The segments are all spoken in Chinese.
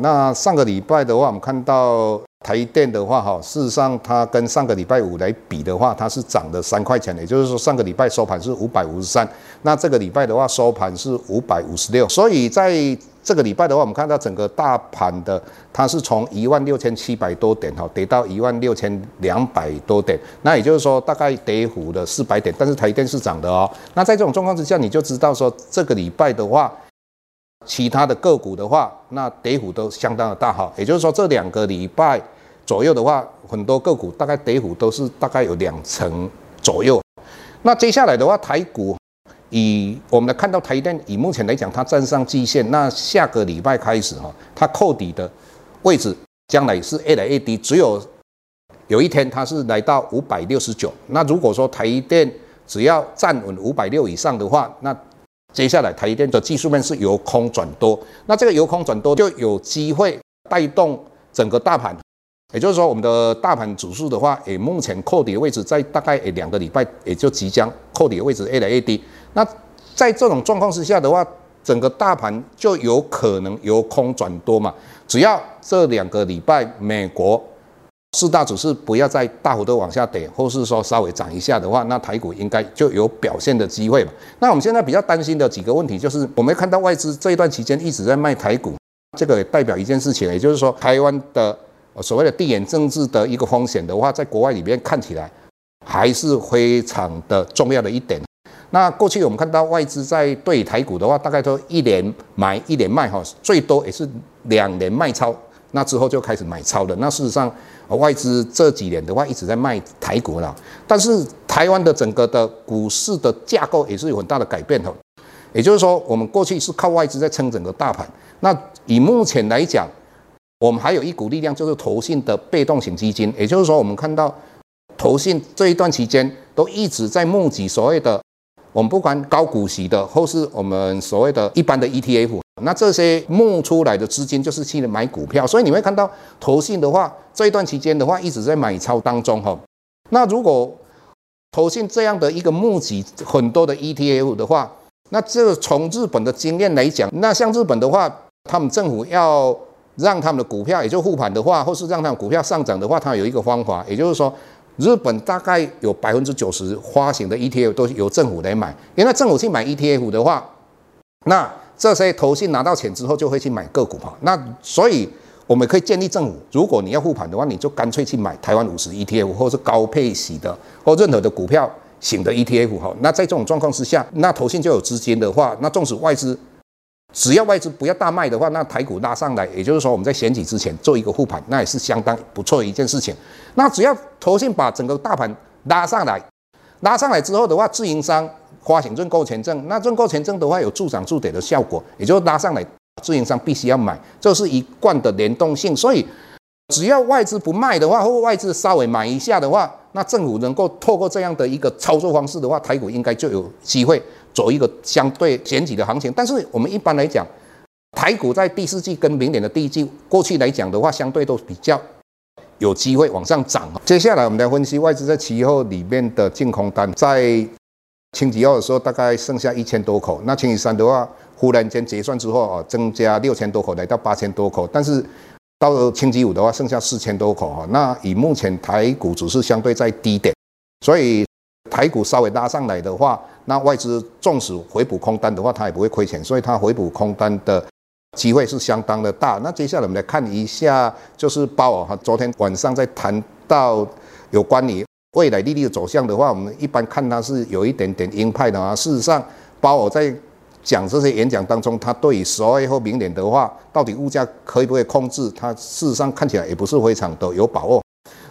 那上个礼拜的话，我们看到。台电的话，哈，事实上它跟上个礼拜五来比的话，它是涨了三块钱，也就是说上个礼拜收盘是五百五十三，那这个礼拜的话收盘是五百五十六，所以在这个礼拜的话，我们看到整个大盘的它是从一万六千七百多点哈跌到一万六千两百多点，那也就是说大概跌幅的四百点，但是台电是涨的哦。那在这种状况之下，你就知道说这个礼拜的话。其他的个股的话，那跌幅都相当的大哈，也就是说这两个礼拜左右的话，很多个股大概跌幅都是大概有两成左右。那接下来的话，台股以我们来看到台电，以目前来讲，它站上季线，那下个礼拜开始哈，它扣底的位置将来是越来越低，只有有一天它是来到五百六十九。那如果说台电只要站稳五百六以上的话，那接下来，台积电的技术面是由空转多，那这个由空转多就有机会带动整个大盘，也就是说，我们的大盘指数的话，诶，目前扣底的位置在大概诶两个礼拜，也就即将扣底的位置越来越低。那在这种状况之下的话，整个大盘就有可能由空转多嘛？只要这两个礼拜美国。四大指数不要再大幅度往下跌，或是说稍微涨一下的话，那台股应该就有表现的机会吧。那我们现在比较担心的几个问题，就是我们看到外资这一段期间一直在卖台股，这个也代表一件事情，也就是说台湾的所谓的地缘政治的一个风险的话，在国外里面看起来还是非常的重要的一点。那过去我们看到外资在对台股的话，大概都一年买一年卖哈，最多也是两年卖超。那之后就开始买超了。那事实上，外资这几年的话一直在卖台股了。但是台湾的整个的股市的架构也是有很大的改变的。也就是说，我们过去是靠外资在撑整个大盘。那以目前来讲，我们还有一股力量，就是投信的被动型基金。也就是说，我们看到投信这一段期间都一直在募集所谓的。我们不管高股息的，或是我们所谓的一般的 ETF，那这些募出来的资金就是去买股票，所以你会看到投信的话，这一段期间的话一直在买超当中哈。那如果投信这样的一个募集很多的 ETF 的话，那这从日本的经验来讲，那像日本的话，他们政府要让他们的股票也就护盘的话，或是让他们股票上涨的话，它有一个方法，也就是说。日本大概有百分之九十发行的 ETF 都由政府来买，因为政府去买 ETF 的话，那这些投信拿到钱之后就会去买个股哈。那所以我们可以建立政府，如果你要护盘的话，你就干脆去买台湾五十 ETF，或是高配息的或任何的股票型的 ETF 哈。那在这种状况之下，那投信就有资金的话，那纵使外资。只要外资不要大卖的话，那台股拉上来，也就是说我们在选举之前做一个护盘，那也是相当不错的一件事情。那只要投信把整个大盘拉上来，拉上来之后的话，自营商发行认购权证，那认购权证的话有助涨助跌的效果，也就拉上来，自营商必须要买，这是一贯的联动性。所以只要外资不卖的话，或外资稍微买一下的话，那政府能够透过这样的一个操作方式的话，台股应该就有机会。走一个相对前几的行情，但是我们一般来讲，台股在第四季跟明年的第一季，过去来讲的话，相对都比较有机会往上涨。接下来我们来分析外资在期后里面的净空单，在星期二的时候大概剩下一千多口，那星期三的话忽然间结算之后啊，增加六千多口，来到八千多口，但是到了星期五的话剩下四千多口哈，那以目前台股只是相对在低点，所以。台股稍微拉上来的话，那外资纵使回补空单的话，它也不会亏钱，所以它回补空单的机会是相当的大。那接下来我们来看一下，就是包尔哈，昨天晚上在谈到有关于未来利率的走向的话，我们一般看它是有一点点鹰派的啊。事实上，鲍尔在讲这些演讲当中，他对于十二月后明年的话，到底物价可以不可以控制，他事实上看起来也不是非常的有把握。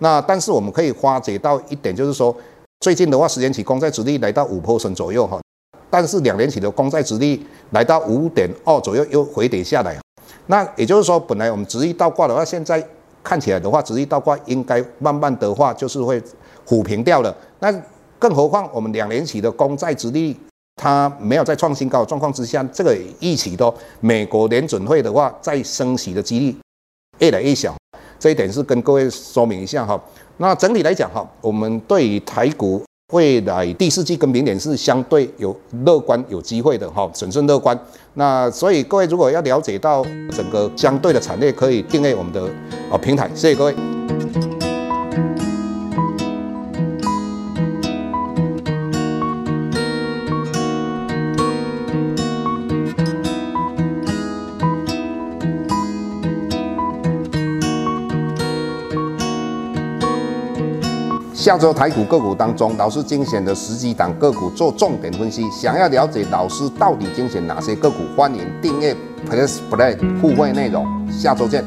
那但是我们可以发觉到一点，就是说最近的话，十年期公债殖利率来到五 p e 左右哈，但是两年期的公债殖利率来到五点二左右，又回跌下来。那也就是说，本来我们殖利率倒挂的话，现在看起来的话，殖利率倒挂应该慢慢的话就是会。抚平掉了，那更何况我们两年期的公债殖利率，它没有在创新高的状况之下，这个预期都美国联准会的话，再升息的几率越来越小，这一点是跟各位说明一下哈。那整体来讲哈，我们对于台股未来第四季跟明年是相对有乐观有机会的哈，审慎乐观。那所以各位如果要了解到整个相对的产业，可以订阅我们的啊平台，谢谢各位。下周台股个股当中，老师精选的十几档个股做重点分析。想要了解老师到底精选哪些个股，欢迎订阅 Plus Play 互惠内容。下周见。